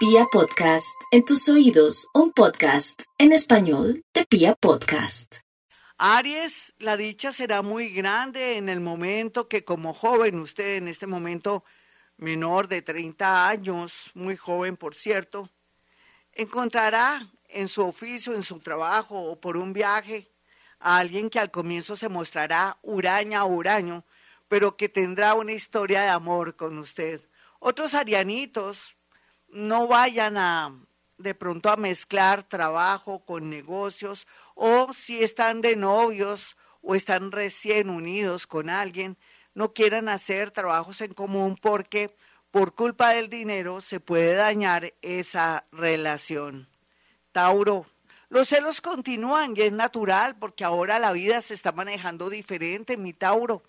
Pia Podcast, en tus oídos, un podcast en español de Pia Podcast. Aries, la dicha será muy grande en el momento que como joven, usted en este momento menor de 30 años, muy joven por cierto, encontrará en su oficio, en su trabajo o por un viaje a alguien que al comienzo se mostrará huraña o huraño, pero que tendrá una historia de amor con usted. Otros arianitos no vayan a de pronto a mezclar trabajo con negocios o si están de novios o están recién unidos con alguien, no quieran hacer trabajos en común porque por culpa del dinero se puede dañar esa relación. Tauro, los celos continúan y es natural porque ahora la vida se está manejando diferente, mi Tauro.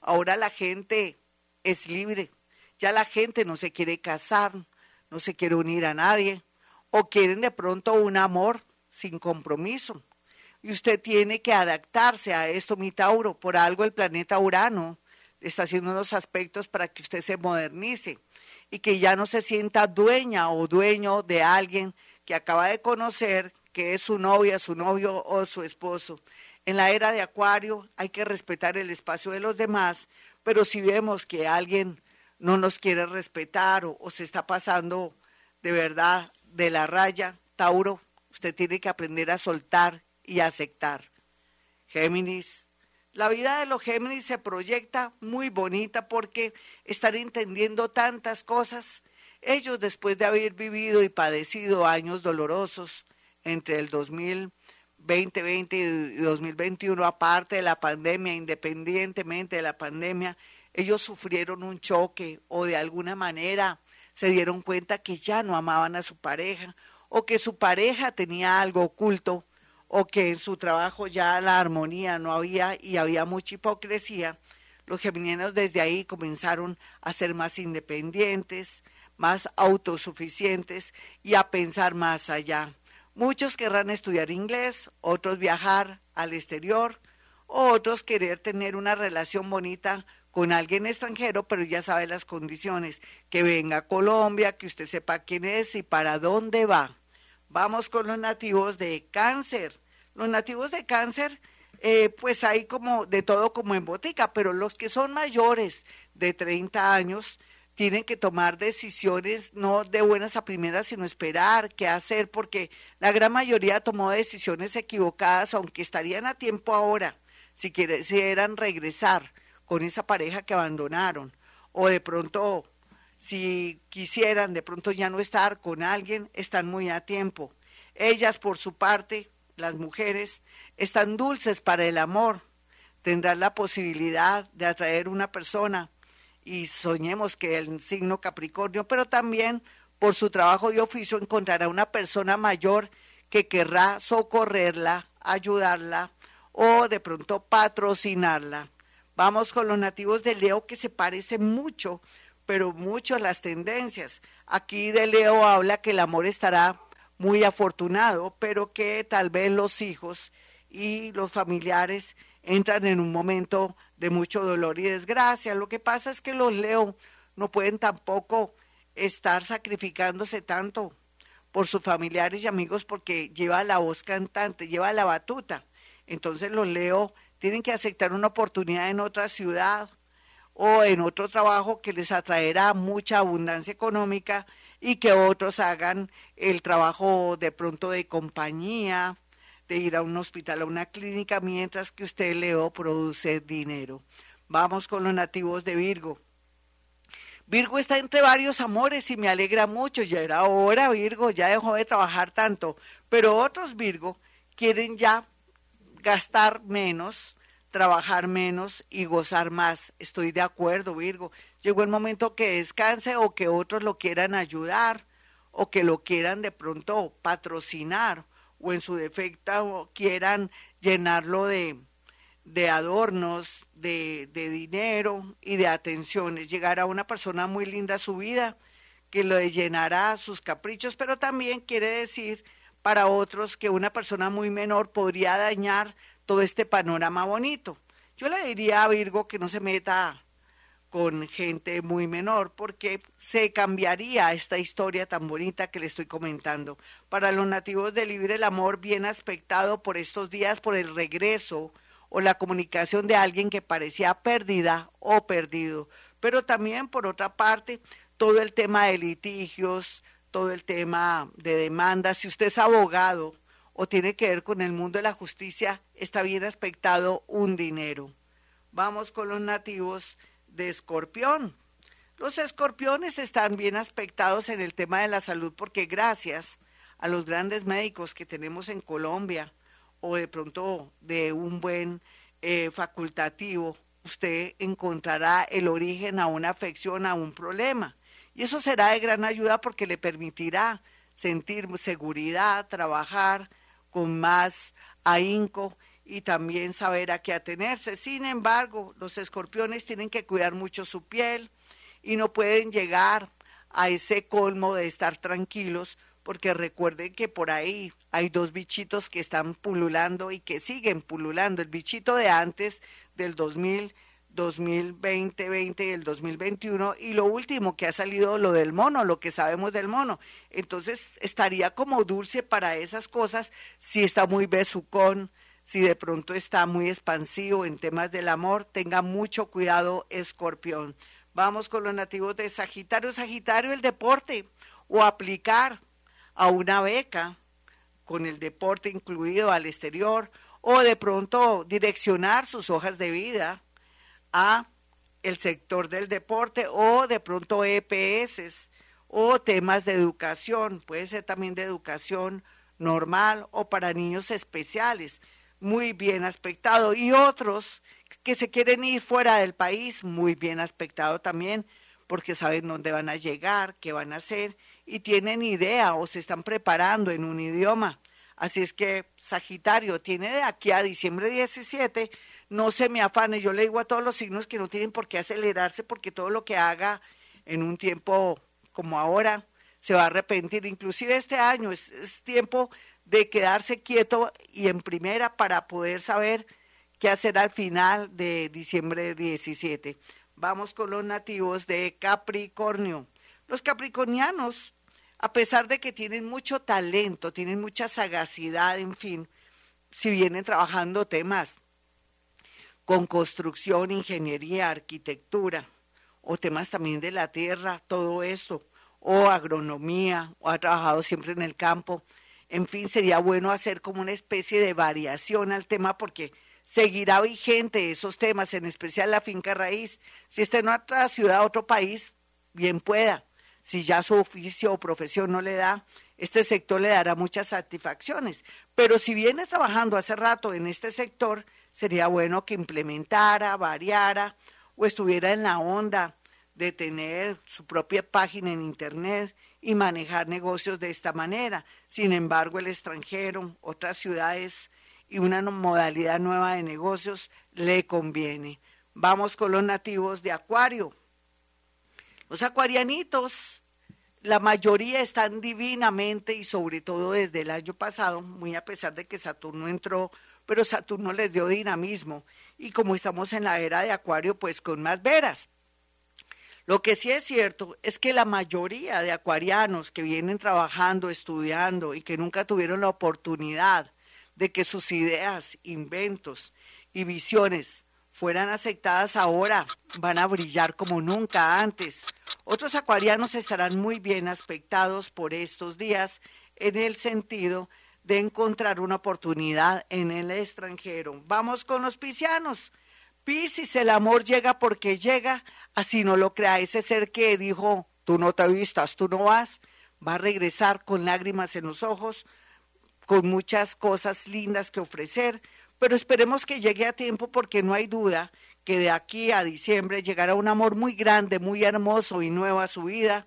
Ahora la gente es libre, ya la gente no se quiere casar, no se quiere unir a nadie o quieren de pronto un amor sin compromiso. Y usted tiene que adaptarse a esto, mi Tauro. Por algo el planeta Urano está haciendo unos aspectos para que usted se modernice y que ya no se sienta dueña o dueño de alguien que acaba de conocer, que es su novia, su novio o su esposo. En la era de Acuario hay que respetar el espacio de los demás, pero si vemos que alguien no nos quiere respetar o, se está pasando de verdad de la raya, Tauro, usted tiene que aprender a soltar y aceptar. Géminis, la vida de los Géminis se proyecta muy bonita porque están entendiendo tantas cosas. Ellos, después de haber vivido y padecido años dolorosos entre el 2020 y 2021, aparte de la pandemia, independientemente de la pandemia, ellos sufrieron un choque o de alguna manera se dieron cuenta que ya no amaban a su pareja o que su pareja tenía algo oculto o que en su trabajo ya la armonía no había y había mucha hipocresía, los geminianos desde ahí comenzaron a ser más independientes, más autosuficientes y a pensar más allá. Muchos querrán estudiar inglés, otros viajar al exterior, otros querer tener una relación bonita con alguien extranjero, pero ya sabe las condiciones, que venga a Colombia, que usted sepa quién es y para dónde va. Vamos con los nativos de cáncer. Los nativos de cáncer, eh, pues hay como de todo como en botica, pero los que son mayores de 30 años tienen que tomar decisiones no de buenas a primeras, sino esperar qué hacer, porque la gran mayoría tomó decisiones equivocadas, aunque estarían a tiempo ahora, si quisieran regresar con esa pareja que abandonaron o de pronto si quisieran de pronto ya no estar con alguien, están muy a tiempo. Ellas por su parte, las mujeres, están dulces para el amor, tendrán la posibilidad de atraer una persona y soñemos que el signo Capricornio, pero también por su trabajo y oficio encontrará una persona mayor que querrá socorrerla, ayudarla o de pronto patrocinarla. Vamos con los nativos de Leo que se parecen mucho, pero mucho a las tendencias. Aquí de Leo habla que el amor estará muy afortunado, pero que tal vez los hijos y los familiares entran en un momento de mucho dolor y desgracia. Lo que pasa es que los Leo no pueden tampoco estar sacrificándose tanto por sus familiares y amigos porque lleva la voz cantante, lleva la batuta. Entonces los Leo tienen que aceptar una oportunidad en otra ciudad o en otro trabajo que les atraerá mucha abundancia económica y que otros hagan el trabajo de pronto de compañía, de ir a un hospital, a una clínica, mientras que usted, Leo, produce dinero. Vamos con los nativos de Virgo. Virgo está entre varios amores y me alegra mucho. Ya era hora, Virgo, ya dejó de trabajar tanto. Pero otros Virgo quieren ya gastar menos, trabajar menos y gozar más. Estoy de acuerdo, Virgo. Llegó el momento que descanse o que otros lo quieran ayudar o que lo quieran de pronto patrocinar o en su defecto quieran llenarlo de, de adornos, de, de, dinero y de atenciones. Llegará una persona muy linda a su vida que lo llenará sus caprichos, pero también quiere decir para otros que una persona muy menor podría dañar todo este panorama bonito. Yo le diría a Virgo que no se meta con gente muy menor, porque se cambiaría esta historia tan bonita que le estoy comentando. Para los nativos de Libre el amor bien aspectado por estos días, por el regreso o la comunicación de alguien que parecía perdida o perdido. Pero también, por otra parte, todo el tema de litigios, todo el tema de demandas. Si usted es abogado o tiene que ver con el mundo de la justicia, está bien aspectado un dinero. Vamos con los nativos de escorpión. Los escorpiones están bien aspectados en el tema de la salud porque gracias a los grandes médicos que tenemos en Colombia o de pronto de un buen eh, facultativo, usted encontrará el origen a una afección, a un problema. Y eso será de gran ayuda porque le permitirá sentir seguridad, trabajar con más ahínco y también saber a qué atenerse. Sin embargo, los escorpiones tienen que cuidar mucho su piel y no pueden llegar a ese colmo de estar tranquilos, porque recuerden que por ahí hay dos bichitos que están pululando y que siguen pululando. El bichito de antes del 2000, 2020, 20 y el 2021 y lo último que ha salido lo del mono, lo que sabemos del mono. Entonces estaría como dulce para esas cosas si está muy besucón, si de pronto está muy expansivo en temas del amor, tenga mucho cuidado, escorpión. Vamos con los nativos de Sagitario. Sagitario, el deporte o aplicar a una beca con el deporte incluido al exterior o de pronto direccionar sus hojas de vida a el sector del deporte o de pronto EPS o temas de educación, puede ser también de educación normal o para niños especiales. Muy bien aspectado, y otros que se quieren ir fuera del país, muy bien aspectado también, porque saben dónde van a llegar, qué van a hacer, y tienen idea o se están preparando en un idioma. Así es que Sagitario tiene de aquí a diciembre 17, no se me afane, yo le digo a todos los signos que no tienen por qué acelerarse porque todo lo que haga en un tiempo como ahora se va a arrepentir, inclusive este año es, es tiempo de quedarse quieto y en primera para poder saber qué hacer al final de diciembre 17. Vamos con los nativos de Capricornio. Los capricornianos, a pesar de que tienen mucho talento, tienen mucha sagacidad, en fin, si vienen trabajando temas con construcción, ingeniería, arquitectura, o temas también de la tierra, todo esto, o agronomía, o ha trabajado siempre en el campo, en fin, sería bueno hacer como una especie de variación al tema porque seguirá vigente esos temas, en especial la finca raíz. Si está en otra ciudad, otro país, bien pueda. Si ya su oficio o profesión no le da, este sector le dará muchas satisfacciones. Pero si viene trabajando hace rato en este sector, sería bueno que implementara, variara o estuviera en la onda de tener su propia página en Internet y manejar negocios de esta manera. Sin embargo, el extranjero, otras ciudades y una modalidad nueva de negocios le conviene. Vamos con los nativos de Acuario. Los acuarianitos, la mayoría están divinamente y sobre todo desde el año pasado, muy a pesar de que Saturno entró, pero Saturno les dio dinamismo y como estamos en la era de Acuario, pues con más veras. Lo que sí es cierto es que la mayoría de acuarianos que vienen trabajando, estudiando y que nunca tuvieron la oportunidad de que sus ideas, inventos y visiones fueran aceptadas ahora, van a brillar como nunca antes. Otros acuarianos estarán muy bien aspectados por estos días en el sentido de encontrar una oportunidad en el extranjero. Vamos con los piscianos. Piscis, el amor llega porque llega, así no lo crea ese ser que dijo, tú no te vistas, tú no vas, va a regresar con lágrimas en los ojos, con muchas cosas lindas que ofrecer, pero esperemos que llegue a tiempo porque no hay duda que de aquí a diciembre llegará un amor muy grande, muy hermoso y nuevo a su vida,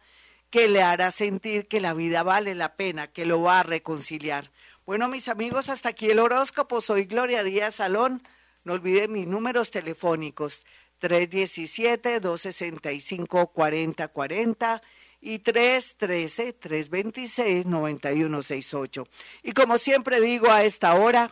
que le hará sentir que la vida vale la pena, que lo va a reconciliar. Bueno, mis amigos, hasta aquí el horóscopo. Soy Gloria Díaz Salón. No olviden mis números telefónicos 317-265-4040 y 313-326-9168. Y como siempre digo a esta hora,